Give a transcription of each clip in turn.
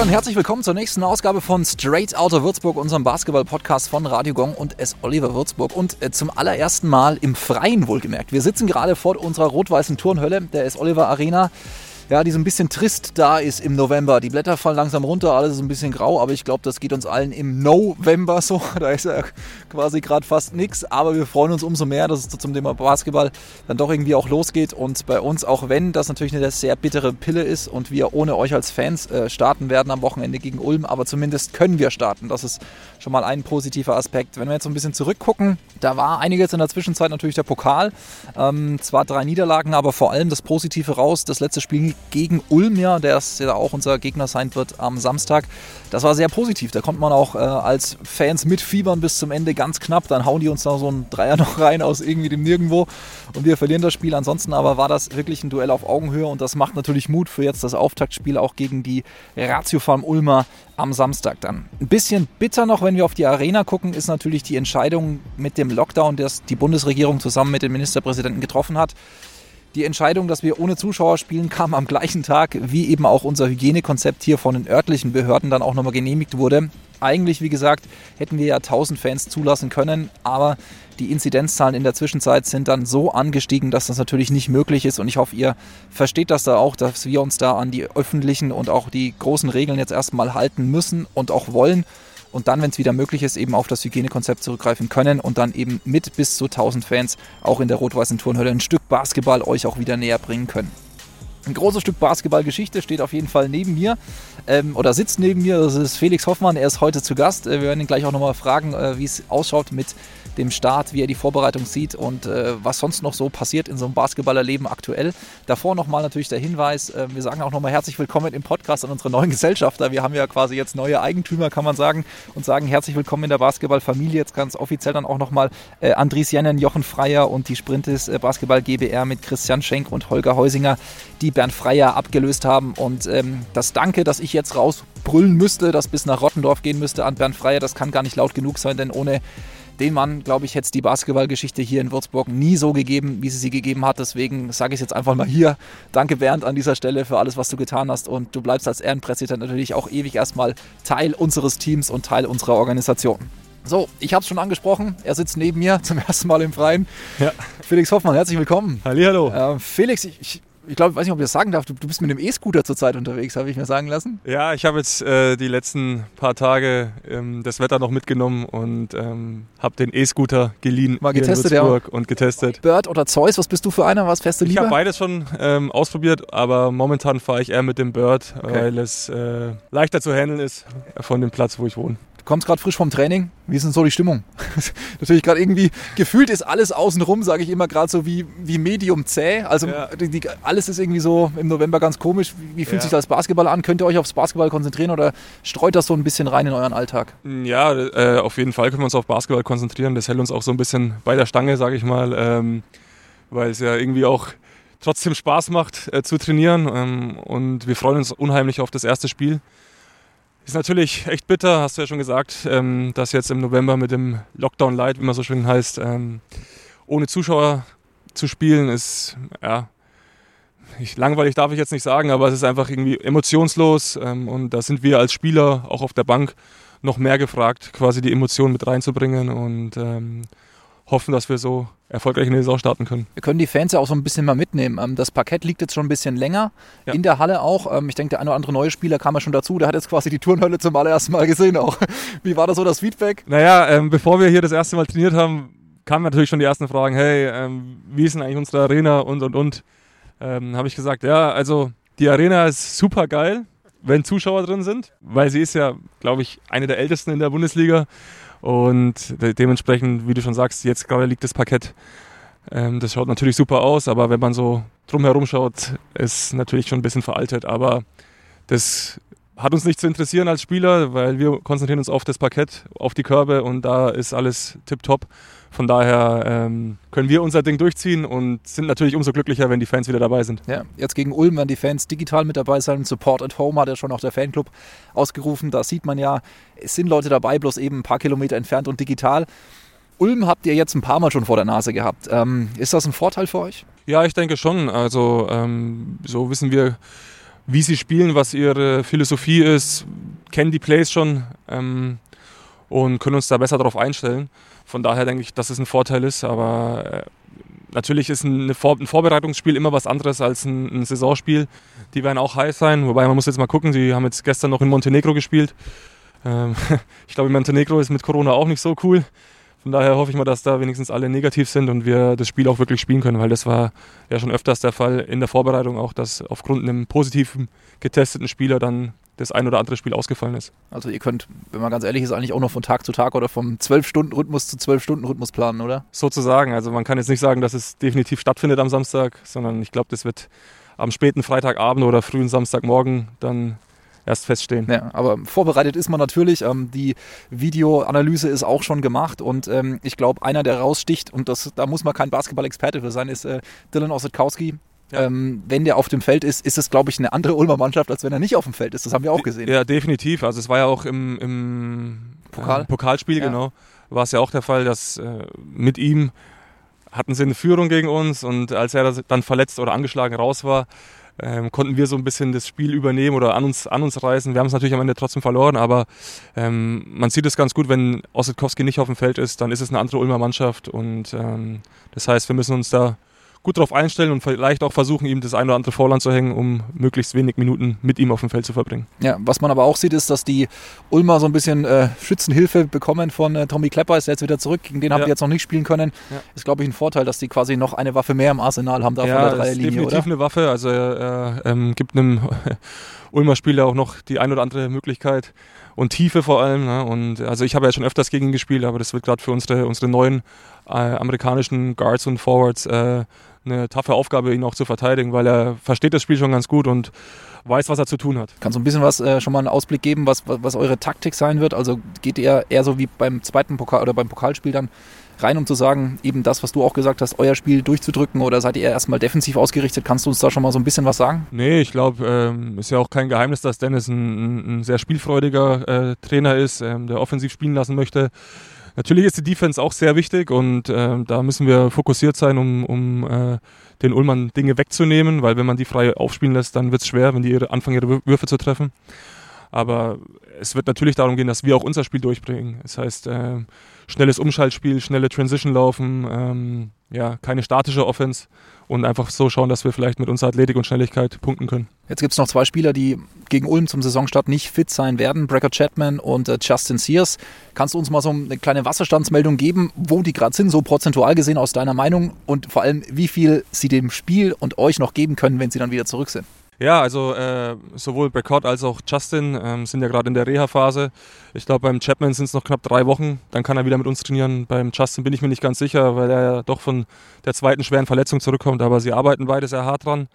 dann herzlich willkommen zur nächsten Ausgabe von Straight Outta Würzburg, unserem Basketball-Podcast von Radio Gong und S. Oliver Würzburg. Und äh, zum allerersten Mal im Freien wohlgemerkt. Wir sitzen gerade vor unserer rot-weißen Turnhölle der S. Oliver Arena ja, die so ein bisschen trist da ist im November. Die Blätter fallen langsam runter, alles ist ein bisschen grau, aber ich glaube, das geht uns allen im November so. Da ist ja quasi gerade fast nichts, aber wir freuen uns umso mehr, dass es zum Thema Basketball dann doch irgendwie auch losgeht und bei uns, auch wenn das natürlich eine sehr bittere Pille ist und wir ohne euch als Fans äh, starten werden am Wochenende gegen Ulm, aber zumindest können wir starten. Das ist schon mal ein positiver Aspekt. Wenn wir jetzt so ein bisschen zurückgucken, da war einiges in der Zwischenzeit natürlich der Pokal. Ähm, zwar drei Niederlagen, aber vor allem das Positive raus. Das letzte Spiel gegen Ulm, ja, der ja auch unser Gegner sein wird am Samstag. Das war sehr positiv. Da konnte man auch äh, als Fans mitfiebern bis zum Ende ganz knapp. Dann hauen die uns da so einen Dreier noch rein aus irgendwie dem Nirgendwo und wir verlieren das Spiel. Ansonsten aber war das wirklich ein Duell auf Augenhöhe und das macht natürlich Mut für jetzt das Auftaktspiel auch gegen die Ratio Farm Ulmer am Samstag dann. Ein bisschen bitter noch, wenn wir auf die Arena gucken, ist natürlich die Entscheidung mit dem Lockdown, das die Bundesregierung zusammen mit dem Ministerpräsidenten getroffen hat. Die Entscheidung, dass wir ohne Zuschauer spielen, kam am gleichen Tag, wie eben auch unser Hygienekonzept hier von den örtlichen Behörden dann auch nochmal genehmigt wurde. Eigentlich, wie gesagt, hätten wir ja 1000 Fans zulassen können, aber die Inzidenzzahlen in der Zwischenzeit sind dann so angestiegen, dass das natürlich nicht möglich ist. Und ich hoffe, ihr versteht das da auch, dass wir uns da an die öffentlichen und auch die großen Regeln jetzt erstmal halten müssen und auch wollen und dann, wenn es wieder möglich ist, eben auf das Hygienekonzept zurückgreifen können und dann eben mit bis zu 1000 Fans auch in der rot-weißen Turnhölle ein Stück Basketball euch auch wieder näher bringen können. Ein großes Stück Basketballgeschichte steht auf jeden Fall neben mir ähm, oder sitzt neben mir. Das ist Felix Hoffmann. Er ist heute zu Gast. Äh, wir werden ihn gleich auch nochmal fragen, äh, wie es ausschaut mit dem Start, wie er die Vorbereitung sieht und äh, was sonst noch so passiert in so einem Basketballerleben aktuell. Davor nochmal natürlich der Hinweis, äh, wir sagen auch nochmal herzlich willkommen im Podcast an unsere neuen Gesellschafter. Wir haben ja quasi jetzt neue Eigentümer, kann man sagen, und sagen herzlich willkommen in der Basketballfamilie. Jetzt ganz offiziell dann auch nochmal äh, Andries Jennen, Jochen Freier und die Sprintes äh, Basketball GBR mit Christian Schenk und Holger Heusinger, die Bernd Freier abgelöst haben. Und ähm, das Danke, dass ich jetzt rausbrüllen müsste, das bis nach Rottendorf gehen müsste an Bernd Freier, das kann gar nicht laut genug sein, denn ohne den Mann, glaube ich, hätte es die Basketballgeschichte hier in Würzburg nie so gegeben, wie sie sie gegeben hat. Deswegen sage ich es jetzt einfach mal hier. Danke Bernd an dieser Stelle für alles, was du getan hast. Und du bleibst als Ehrenpräsident natürlich auch ewig erstmal Teil unseres Teams und Teil unserer Organisation. So, ich habe es schon angesprochen. Er sitzt neben mir zum ersten Mal im Freien. Ja. Felix Hoffmann, herzlich willkommen. Hallihallo. Äh, Felix, ich, ich glaube, ich weiß nicht, ob ich das sagen darf, du, du bist mit einem E-Scooter zurzeit unterwegs, habe ich mir sagen lassen. Ja, ich habe jetzt äh, die letzten paar Tage ähm, das Wetter noch mitgenommen und ähm, habe den E-Scooter geliehen Mal getestet, ja. und getestet. Bird oder Zeus, was bist du für einer? Was fährst du lieber? Ich habe beides schon ähm, ausprobiert, aber momentan fahre ich eher mit dem Bird, okay. weil es äh, leichter zu handeln ist von dem Platz, wo ich wohne. Du kommst gerade frisch vom Training. Wie ist denn so die Stimmung? Natürlich gerade irgendwie, gefühlt ist alles außenrum, sage ich immer gerade so wie, wie Medium zäh. Also ja. die, alles ist irgendwie so im November ganz komisch. Wie, fühlt ja. sich das Basketball an? Könnt ihr euch aufs Basketball konzentrieren oder streut das so ein bisschen rein in euren Alltag? Ja, äh, auf jeden Fall können wir uns auf Basketball konzentrieren. Das hält uns auch so ein bisschen bei der Stange, sage ich mal. Ähm, weil es ja irgendwie auch trotzdem Spaß macht äh, zu trainieren. Ähm, und wir freuen uns unheimlich auf das erste Spiel. Ist natürlich echt bitter, hast du ja schon gesagt, ähm, dass jetzt im November mit dem Lockdown Light, wie man so schön heißt, ähm, ohne Zuschauer zu spielen, ist ja ich, langweilig darf ich jetzt nicht sagen, aber es ist einfach irgendwie emotionslos ähm, und da sind wir als Spieler auch auf der Bank noch mehr gefragt, quasi die Emotionen mit reinzubringen und ähm, hoffen, dass wir so erfolgreich in die Saison starten können. Wir können die Fans ja auch so ein bisschen mal mitnehmen. Ähm, das Parkett liegt jetzt schon ein bisschen länger, ja. in der Halle auch. Ähm, ich denke, der eine oder andere neue Spieler kam ja schon dazu. Der hat jetzt quasi die Turnhölle zum allerersten Mal gesehen auch. Wie war das so, das Feedback? Naja, ähm, bevor wir hier das erste Mal trainiert haben, kamen natürlich schon die ersten Fragen, hey, ähm, wie ist denn eigentlich unsere Arena und, und, und. Ähm, Habe ich gesagt, ja, also die Arena ist super geil, wenn Zuschauer drin sind, weil sie ist ja, glaube ich, eine der ältesten in der Bundesliga. Und de dementsprechend, wie du schon sagst, jetzt gerade liegt das Parkett. Ähm, das schaut natürlich super aus, aber wenn man so drumherum schaut, ist natürlich schon ein bisschen veraltet. Aber das hat uns nicht zu interessieren als Spieler, weil wir konzentrieren uns auf das Parkett, auf die Körbe und da ist alles tipptopp. Von daher ähm, können wir unser Ding durchziehen und sind natürlich umso glücklicher, wenn die Fans wieder dabei sind. Ja, jetzt gegen Ulm werden die Fans digital mit dabei sein. Support at Home hat ja schon auch der Fanclub ausgerufen. Da sieht man ja, es sind Leute dabei, bloß eben ein paar Kilometer entfernt und digital. Ulm habt ihr jetzt ein paar Mal schon vor der Nase gehabt. Ähm, ist das ein Vorteil für euch? Ja, ich denke schon. Also ähm, so wissen wir wie sie spielen, was ihre Philosophie ist, kennen die Plays schon ähm, und können uns da besser darauf einstellen. Von daher denke ich, dass es ein Vorteil ist, aber äh, natürlich ist ein, Vor ein, Vorbereitungsspiel immer was anderes als ein, ein, Saisonspiel. Die werden auch heiß sein, wobei man muss jetzt mal gucken, sie haben jetzt gestern noch in Montenegro gespielt. Ähm, ich glaube, Montenegro ist mit Corona auch nicht so cool. Von daher hoffe ich mal, dass da wenigstens alle negativ sind und wir das Spiel auch wirklich spielen können, weil das war ja schon öfters der Fall in der Vorbereitung auch, dass aufgrund einem positiven getesteten Spieler dann das ein oder andere Spiel ausgefallen ist. Also ihr könnt, wenn man ganz ehrlich ist, eigentlich auch noch von Tag zu Tag oder vom 12-Stunden-Rhythmus zu 12-Stunden-Rhythmus planen, oder? Sozusagen. Also man kann jetzt nicht sagen, dass es definitiv stattfindet am Samstag, sondern ich glaube, das wird am späten Freitagabend oder frühen Samstagmorgen dann erst feststehen. Ja, aber vorbereitet ist man natürlich. Ähm, die Videoanalyse ist auch schon gemacht und ähm, ich glaube, einer, der raussticht, und das, da muss man kein Basketball-Experte für sein, ist äh, Dylan Ossetkowski. Ja. Ähm, wenn der auf dem Feld ist, ist es, glaube ich, eine andere Ulmer Mannschaft, als wenn er nicht auf dem Feld ist. Das haben wir auch gesehen. Ja, definitiv. Also es war ja auch im, im Pokal? Äh, Pokalspiel, ja. genau, war es ja auch der Fall, dass äh, mit ihm hatten sie eine Führung gegen uns und als er dann verletzt oder angeschlagen raus war, ähm, konnten wir so ein bisschen das Spiel übernehmen oder an uns, an uns reißen. Wir haben es natürlich am Ende trotzdem verloren, aber ähm, man sieht es ganz gut, wenn Ossetkowski nicht auf dem Feld ist, dann ist es eine andere Ulmer Mannschaft und ähm, das heißt, wir müssen uns da gut darauf einstellen und vielleicht auch versuchen, ihm das ein oder andere Vorland zu hängen, um möglichst wenig Minuten mit ihm auf dem Feld zu verbringen. Ja, was man aber auch sieht, ist, dass die Ulmer so ein bisschen äh, Schützenhilfe bekommen von äh, Tommy Klepper, ist jetzt wieder zurück, gegen den ja. haben die jetzt noch nicht spielen können. Ja. Ist, glaube ich, ein Vorteil, dass die quasi noch eine Waffe mehr im Arsenal haben da ja, von der Dreierlinie, definitiv oder? eine Waffe, also er äh, ähm, gibt einem Ulmer Spieler auch noch die ein oder andere Möglichkeit, und Tiefe vor allem. Ne? Und also ich habe ja schon öfters gegen ihn gespielt, aber das wird gerade für unsere, unsere neuen äh, amerikanischen Guards und Forwards äh, eine taffe Aufgabe, ihn auch zu verteidigen, weil er versteht das Spiel schon ganz gut und weiß, was er zu tun hat. Kannst du ein bisschen was äh, schon mal einen Ausblick geben, was, was eure Taktik sein wird? Also geht ihr eher so wie beim zweiten Pokal oder beim Pokalspiel dann rein, um zu sagen, eben das, was du auch gesagt hast, euer Spiel durchzudrücken oder seid ihr erstmal defensiv ausgerichtet? Kannst du uns da schon mal so ein bisschen was sagen? Nee, ich glaube, ähm, ist ja auch kein Geheimnis, dass Dennis ein, ein sehr spielfreudiger äh, Trainer ist, ähm, der offensiv spielen lassen möchte. Natürlich ist die Defense auch sehr wichtig und äh, da müssen wir fokussiert sein, um, um äh, den Ullmann Dinge wegzunehmen, weil wenn man die frei aufspielen lässt, dann wird es schwer, wenn die ihre, anfangen, ihre Würfe zu treffen. Aber es wird natürlich darum gehen, dass wir auch unser Spiel durchbringen. Das heißt, äh, schnelles Umschaltspiel, schnelle Transition laufen, ähm, ja, keine statische Offense und einfach so schauen, dass wir vielleicht mit unserer Athletik und Schnelligkeit punkten können. Jetzt gibt es noch zwei Spieler, die gegen Ulm zum Saisonstart nicht fit sein werden, Brecker Chapman und äh, Justin Sears. Kannst du uns mal so eine kleine Wasserstandsmeldung geben, wo die gerade sind, so prozentual gesehen aus deiner Meinung und vor allem, wie viel sie dem Spiel und euch noch geben können, wenn sie dann wieder zurück sind? Ja, also äh, sowohl Breckott als auch Justin ähm, sind ja gerade in der Reha-Phase. Ich glaube, beim Chapman sind es noch knapp drei Wochen. Dann kann er wieder mit uns trainieren. Beim Justin bin ich mir nicht ganz sicher, weil er ja doch von der zweiten schweren Verletzung zurückkommt. Aber sie arbeiten beide sehr hart dran,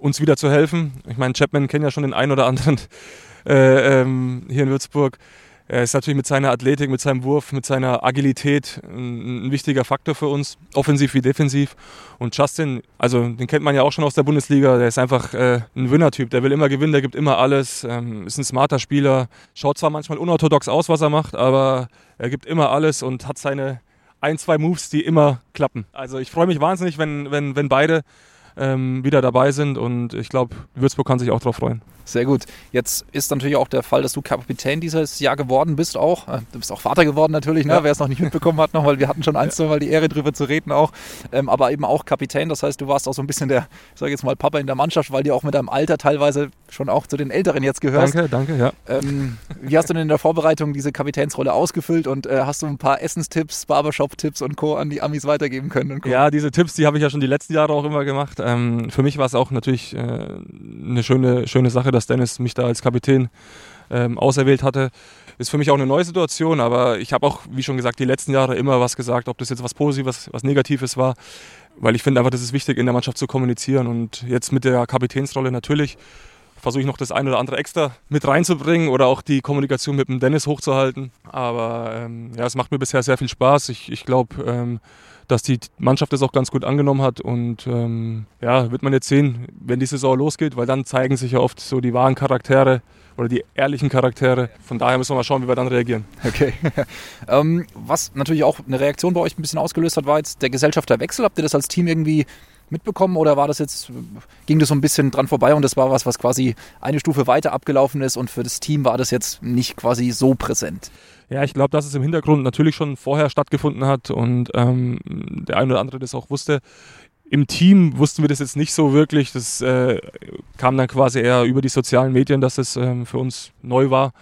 uns wieder zu helfen. Ich meine, Chapman kennt ja schon den einen oder anderen äh, ähm, hier in Würzburg. Er ist natürlich mit seiner Athletik, mit seinem Wurf, mit seiner Agilität ein, ein, wichtiger Faktor für uns, offensiv wie defensiv. Und Justin, also den kennt man ja auch schon aus der Bundesliga, der ist einfach äh, ein Winnertyp, der will immer gewinnen, der gibt immer alles, ähm, ist ein smarter Spieler, schaut zwar manchmal unorthodox aus, was er macht, aber er gibt immer alles und hat seine ein, zwei Moves, die immer klappen. Also ich freue mich wahnsinnig, wenn, wenn, wenn beide ähm, wieder dabei sind und ich glaube, Würzburg kann sich auch darauf freuen. Sehr gut. Jetzt ist natürlich auch der Fall, dass du Kapitän dieses Jahr geworden bist auch. Äh, du bist auch Vater geworden natürlich, ne? Ja. wer es noch nicht mitbekommen hat noch, weil wir hatten schon ein, zwei Mal die Ehre drüber zu reden auch. Ähm, aber eben auch Kapitän, das heißt, du warst auch so ein bisschen der, ich sage jetzt mal Papa in der Mannschaft, weil du auch mit deinem Alter teilweise schon auch zu den Älteren jetzt gehörst. Danke, danke, ja. Ähm, wie hast du denn in der Vorbereitung diese Kapitänsrolle ausgefüllt und äh, hast du ein paar Essenstipps, Barbershop-Tipps und Co. an die Amis weitergeben können? Ja, diese Tipps, die habe ich ja schon die letzten Jahre auch immer gemacht. Ähm, für mich war es auch natürlich äh, eine schöne, schöne Sache, dass Dennis mich da als Kapitän ähm, auserwählt hatte. Ist für mich auch eine neue Situation, aber ich habe auch, wie schon gesagt, die letzten Jahre immer was gesagt, ob das jetzt was Positives, was Negatives war, weil ich finde einfach, das ist wichtig, in der Mannschaft zu kommunizieren und jetzt mit der Kapitänsrolle natürlich versuche ich noch das ein oder andere extra mit reinzubringen oder auch die Kommunikation mit dem Dennis hochzuhalten. Aber ähm, ja, es macht mir bisher sehr viel Spaß. Ich, ich glaube, ähm, dass die Mannschaft das auch ganz gut angenommen hat. Und ähm, ja, wird man jetzt sehen, wenn die Saison losgeht, weil dann zeigen sich ja oft so die wahren Charaktere oder die ehrlichen Charaktere. Von daher müssen wir mal schauen, wie wir dann reagieren. Okay. ähm, was natürlich auch eine Reaktion bei euch ein bisschen ausgelöst hat, war jetzt der Gesellschafterwechsel. Habt ihr das als Team irgendwie mitbekommen oder war das jetzt, ging das so ein bisschen dran vorbei und das war was, was quasi eine Stufe weiter abgelaufen ist und für das Team war das jetzt nicht quasi so präsent? Ja, ich glaube, dass es im Hintergrund natürlich schon vorher stattgefunden hat und ähm, der eine oder andere das auch wusste. Im Team wussten wir das jetzt nicht so wirklich. Das äh, kam dann quasi eher über die sozialen Medien, dass es ähm, für uns neu war.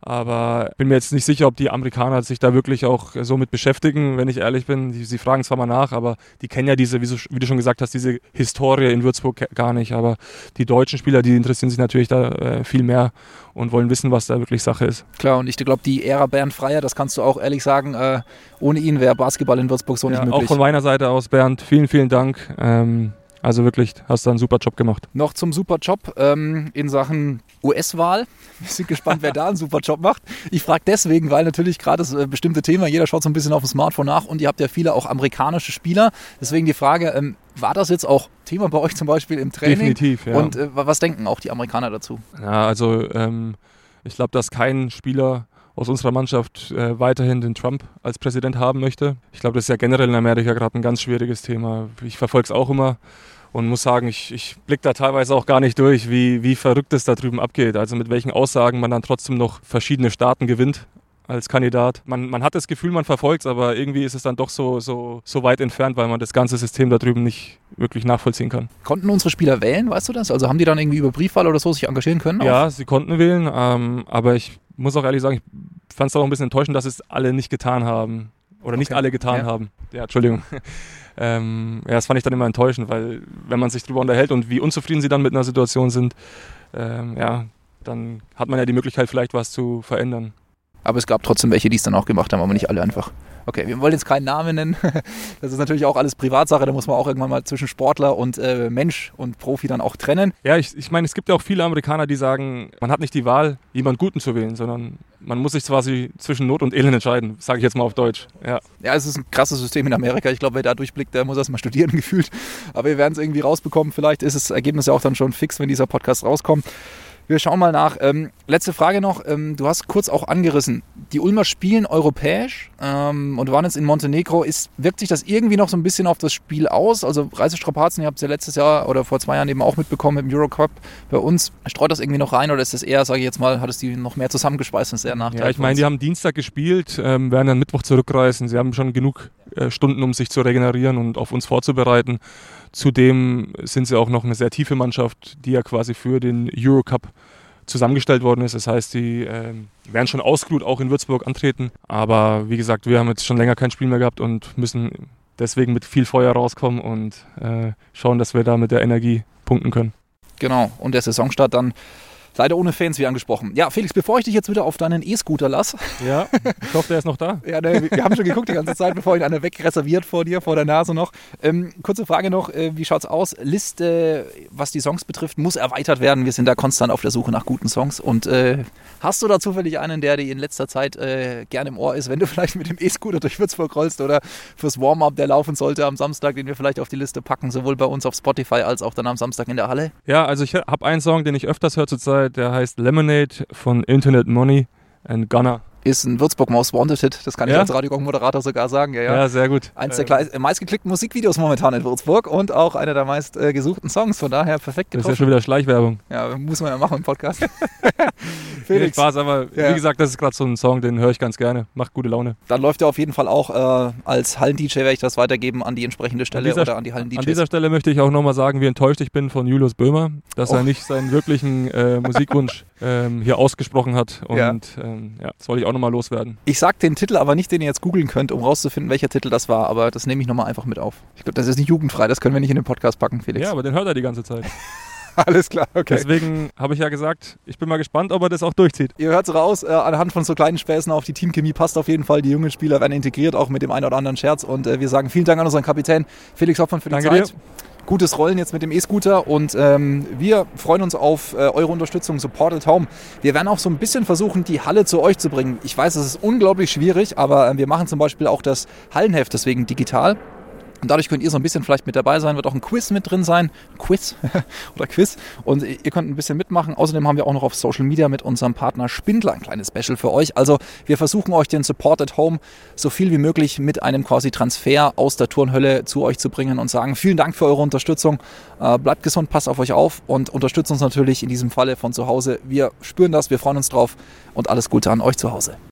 Aber bin mir jetzt nicht sicher, ob die Amerikaner sich da wirklich auch so mit beschäftigen, wenn ich ehrlich bin. Die, sie fragen zwar mal nach, aber die kennen ja diese, wie, so, wie, du schon gesagt hast, diese Historie in Würzburg gar nicht. Aber die deutschen Spieler, die interessieren sich natürlich da äh, viel mehr und wollen wissen, was da wirklich Sache ist. Klar, und ich glaube, die Ära Bernd Freier, das kannst du auch ehrlich sagen, äh, ohne ihn wäre Basketball in Würzburg so ja, nicht möglich. Auch von meiner Seite aus, Bernd, vielen, vielen Dank. Ähm, also wirklich, hast du einen super Job gemacht. Noch zum super Job ähm, in Sachen US-Wahl. Wir sind gespannt, wer da einen super Job macht. Ich frage deswegen, weil natürlich gerade das äh, bestimmte Thema, jeder schaut so ein bisschen auf dem Smartphone nach und ihr habt ja viele auch amerikanische Spieler. Deswegen die Frage, ähm, war das jetzt auch Thema bei euch zum Beispiel im Training? Definitiv, ja. Und äh, was denken auch die Amerikaner dazu? Ja, also ähm, ich glaube, dass kein Spieler aus unserer Mannschaft äh, weiterhin den Trump als Präsident haben möchte. Ich glaube, das ist ja generell in Amerika gerade ein ganz schwieriges Thema. Ich verfolge es auch immer und muss sagen, ich, ich blicke da teilweise auch gar nicht durch, wie, wie verrückt es da drüben abgeht. Also mit welchen Aussagen man dann trotzdem noch verschiedene Staaten gewinnt als Kandidat. Man, man hat das Gefühl, man verfolgt es, aber irgendwie ist es dann doch so, so, so weit entfernt, weil man das ganze System da drüben nicht wirklich nachvollziehen kann. Konnten unsere Spieler wählen, weißt du das? Also haben die dann irgendwie über Briefwahl oder so sich engagieren können? Ja, sie konnten wählen, ähm, aber ich muss auch ehrlich sagen, ich fand es auch ein bisschen enttäuschend, dass es alle nicht getan haben. Oder okay. nicht alle getan ja. haben. Ja, Entschuldigung. Ähm, ja, das fand ich dann immer enttäuschend, weil wenn man sich darüber unterhält und wie unzufrieden sie dann mit einer Situation sind, ähm, ja, dann hat man ja die Möglichkeit, vielleicht was zu verändern. Aber es gab trotzdem welche, die es dann auch gemacht haben, aber nicht alle einfach. Okay, wir wollen jetzt keinen Namen nennen. Das ist natürlich auch alles Privatsache. Da muss man auch irgendwann mal zwischen Sportler und äh, Mensch und Profi dann auch trennen. Ja, ich, ich meine, es gibt ja auch viele Amerikaner, die sagen, man hat nicht die Wahl, jemand Guten zu wählen, sondern man muss sich quasi zwischen Not und Elend entscheiden, sage ich jetzt mal auf Deutsch. Ja. ja, es ist ein krasses System in Amerika. Ich glaube, wer da durchblickt, der muss erst mal studieren gefühlt. Aber wir werden es irgendwie rausbekommen. Vielleicht ist das Ergebnis ja auch dann schon fix, wenn dieser Podcast rauskommt. Wir schauen mal nach. Ähm, letzte Frage noch. Ähm, du hast kurz auch angerissen. Die Ulmer spielen europäisch ähm, und waren jetzt in Montenegro. Ist, wirkt sich das irgendwie noch so ein bisschen auf das Spiel aus? Also Reisestrapazen, ihr habt es ja letztes Jahr oder vor zwei Jahren eben auch mitbekommen im Eurocup bei uns. Streut das irgendwie noch rein oder ist das eher, sage ich jetzt mal, hat es die noch mehr zusammengespeist und ist eher Nachteil? Ja, ich meine, die haben Dienstag gespielt, ähm, werden dann Mittwoch zurückreisen. Sie haben schon genug äh, Stunden, um sich zu regenerieren und auf uns vorzubereiten. Zudem sind sie auch noch eine sehr tiefe Mannschaft, die ja quasi für den Eurocup zusammengestellt worden ist. Das heißt, die äh, werden schon ausgeruht auch in Würzburg antreten. Aber wie gesagt, wir haben jetzt schon länger kein Spiel mehr gehabt und müssen deswegen mit viel Feuer rauskommen und äh, schauen, dass wir da mit der Energie punkten können. Genau, und der Saisonstart dann Leider ohne Fans, wie angesprochen. Ja, Felix, bevor ich dich jetzt wieder auf deinen E-Scooter lasse. Ja, ich hoffe, der ist noch da. ja, ne, wir haben schon geguckt die ganze Zeit, bevor ihn einer wegreserviert vor dir, vor der Nase noch. Ähm, kurze Frage noch, äh, wie schaut's aus? Liste, was die Songs betrifft, muss erweitert werden. Wir sind da konstant auf der Suche nach guten Songs. Und äh, hast du da zufällig einen, der dir in letzter Zeit äh, gerne im Ohr ist, wenn du vielleicht mit dem E-Scooter durch Würzburg rollst oder fürs Warm-up, der laufen sollte am Samstag, den wir vielleicht auf die Liste packen, sowohl bei uns auf Spotify als auch dann am Samstag in der Halle? Ja, also ich habe einen Song, den ich öfters höre zurzeit, der heißt Lemon Lemonade von Internet Money and Gunner ist ein Würzburg Most Wanted Hit. Das kann ja? ich als Radiogong-Moderator sogar sagen. Ja, ja. ja, sehr gut. Eins der äh, meistgeklickten Musikvideos momentan in Würzburg und auch einer der meist äh, gesuchten Songs. Von daher perfekt getroffen. Das ist ja schon wieder Schleichwerbung. Ja, muss man ja machen im Podcast. Felix. Nee, Spaß, aber ja. wie gesagt, das ist gerade so ein Song, den höre ich ganz gerne. Macht gute Laune. Dann läuft er auf jeden Fall auch äh, als Hallen-DJ, werde ich das weitergeben an die entsprechende Stelle an oder an die Hallen-DJs. An dieser Stelle möchte ich auch nochmal sagen, wie enttäuscht ich bin von Julius Böhmer, dass oh. er nicht seinen wirklichen äh, Musikwunsch ähm, hier ausgesprochen hat. Und ja. Ähm, ja, das wollte ich auch nochmal loswerden. Ich sage den Titel aber nicht, den ihr jetzt googeln könnt, um rauszufinden, welcher Titel das war, aber das nehme ich nochmal einfach mit auf. Ich glaube, das ist nicht jugendfrei, das können wir nicht in den Podcast packen, Felix. Ja, aber den hört er die ganze Zeit. Alles klar, okay. Deswegen habe ich ja gesagt, ich bin mal gespannt, ob er das auch durchzieht. Ihr hört es raus, äh, anhand von so kleinen Späßen auf die Teamchemie passt auf jeden Fall. Die jungen Spieler werden integriert, auch mit dem einen oder anderen Scherz. Und äh, wir sagen vielen Dank an unseren Kapitän Felix Hoffmann für die Danke Zeit. Dir gutes Rollen jetzt mit dem E-Scooter und ähm, wir freuen uns auf äh, eure Unterstützung, Supported Home. Wir werden auch so ein bisschen versuchen, die Halle zu euch zu bringen. Ich weiß, es ist unglaublich schwierig, aber äh, wir machen zum Beispiel auch das Hallenheft deswegen digital. Und dadurch könnt ihr so ein bisschen vielleicht mit dabei sein, wird auch ein Quiz mit drin sein. Quiz oder Quiz. Und ihr könnt ein bisschen mitmachen. Außerdem haben wir auch noch auf Social Media mit unserem Partner Spindler ein kleines Special für euch. Also wir versuchen euch den Support at Home so viel wie möglich mit einem quasi Transfer aus der Turnhölle zu euch zu bringen und sagen vielen Dank für eure Unterstützung. Äh, bleibt gesund, passt auf euch auf und unterstützt uns natürlich in diesem Falle von zu Hause. Wir spüren das, wir freuen uns drauf und alles Gute an euch zu Hause.